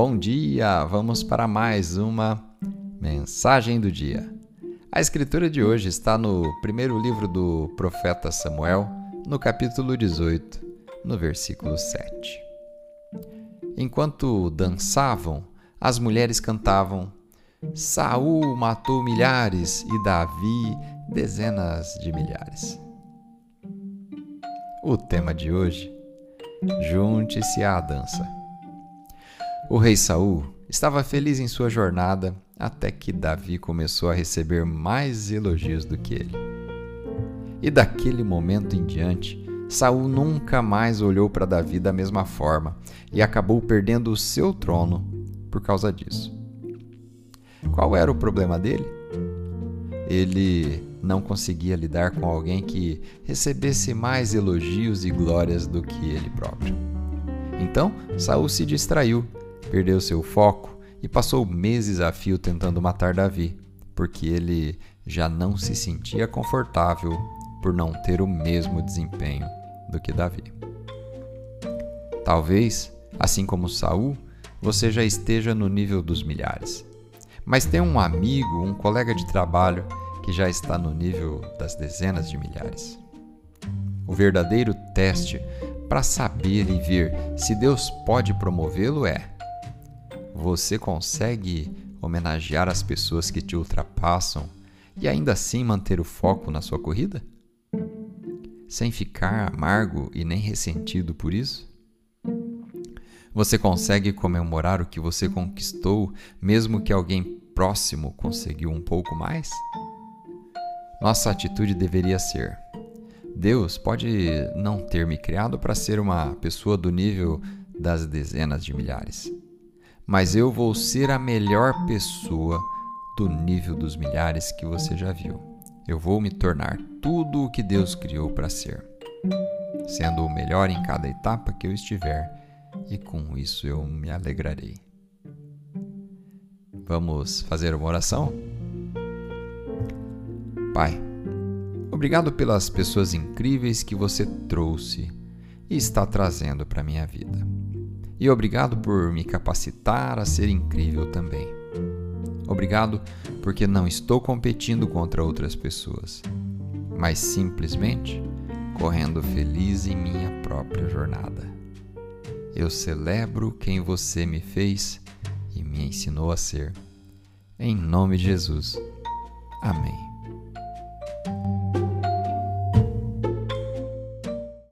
Bom dia! Vamos para mais uma mensagem do dia. A escritura de hoje está no primeiro livro do profeta Samuel, no capítulo 18, no versículo 7. Enquanto dançavam, as mulheres cantavam: Saul matou milhares e Davi dezenas de milhares. O tema de hoje: Junte-se à dança. O rei Saul estava feliz em sua jornada até que Davi começou a receber mais elogios do que ele. E daquele momento em diante, Saul nunca mais olhou para Davi da mesma forma e acabou perdendo o seu trono por causa disso. Qual era o problema dele? Ele não conseguia lidar com alguém que recebesse mais elogios e glórias do que ele próprio. Então, Saul se distraiu perdeu seu foco e passou meses a fio tentando matar Davi, porque ele já não se sentia confortável por não ter o mesmo desempenho do que Davi. Talvez, assim como Saul, você já esteja no nível dos milhares. Mas tem um amigo, um colega de trabalho que já está no nível das dezenas de milhares. O verdadeiro teste para saber e ver se Deus pode promovê-lo é você consegue homenagear as pessoas que te ultrapassam e ainda assim manter o foco na sua corrida? Sem ficar amargo e nem ressentido por isso? Você consegue comemorar o que você conquistou, mesmo que alguém próximo conseguiu um pouco mais? Nossa atitude deveria ser: Deus pode não ter me criado para ser uma pessoa do nível das dezenas de milhares mas eu vou ser a melhor pessoa do nível dos milhares que você já viu. Eu vou me tornar tudo o que Deus criou para ser, sendo o melhor em cada etapa que eu estiver, e com isso eu me alegrarei. Vamos fazer uma oração? Pai, obrigado pelas pessoas incríveis que você trouxe e está trazendo para minha vida e obrigado por me capacitar a ser incrível também. Obrigado porque não estou competindo contra outras pessoas, mas simplesmente correndo feliz em minha própria jornada. Eu celebro quem você me fez e me ensinou a ser. Em nome de Jesus. Amém.